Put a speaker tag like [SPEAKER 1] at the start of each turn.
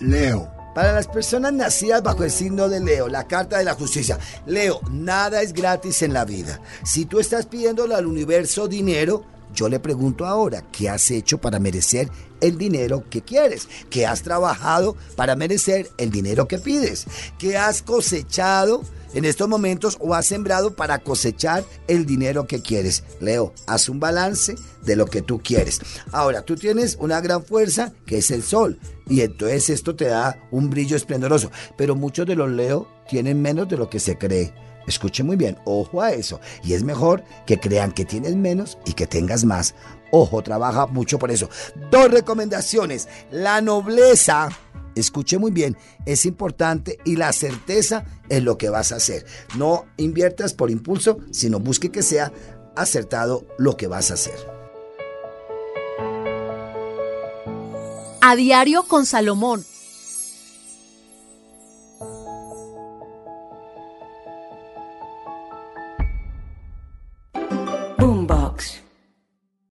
[SPEAKER 1] Leo. Para las personas nacidas bajo el signo de Leo, la carta de la justicia. Leo, nada es gratis en la vida. Si tú estás pidiéndole al universo dinero, yo le pregunto ahora, ¿qué has hecho para merecer el dinero que quieres? ¿Qué has trabajado para merecer el dinero que pides? ¿Qué has cosechado? en estos momentos o has sembrado para cosechar el dinero que quieres. Leo, haz un balance de lo que tú quieres. Ahora, tú tienes una gran fuerza que es el sol y entonces esto te da un brillo esplendoroso, pero muchos de los Leo tienen menos de lo que se cree. Escuche muy bien, ojo a eso. Y es mejor que crean que tienes menos y que tengas más. Ojo, trabaja mucho por eso. Dos recomendaciones. La nobleza escuche muy bien, es importante y la certeza en lo que vas a hacer. No inviertas por impulso, sino busque que sea acertado lo que vas a hacer.
[SPEAKER 2] A diario con Salomón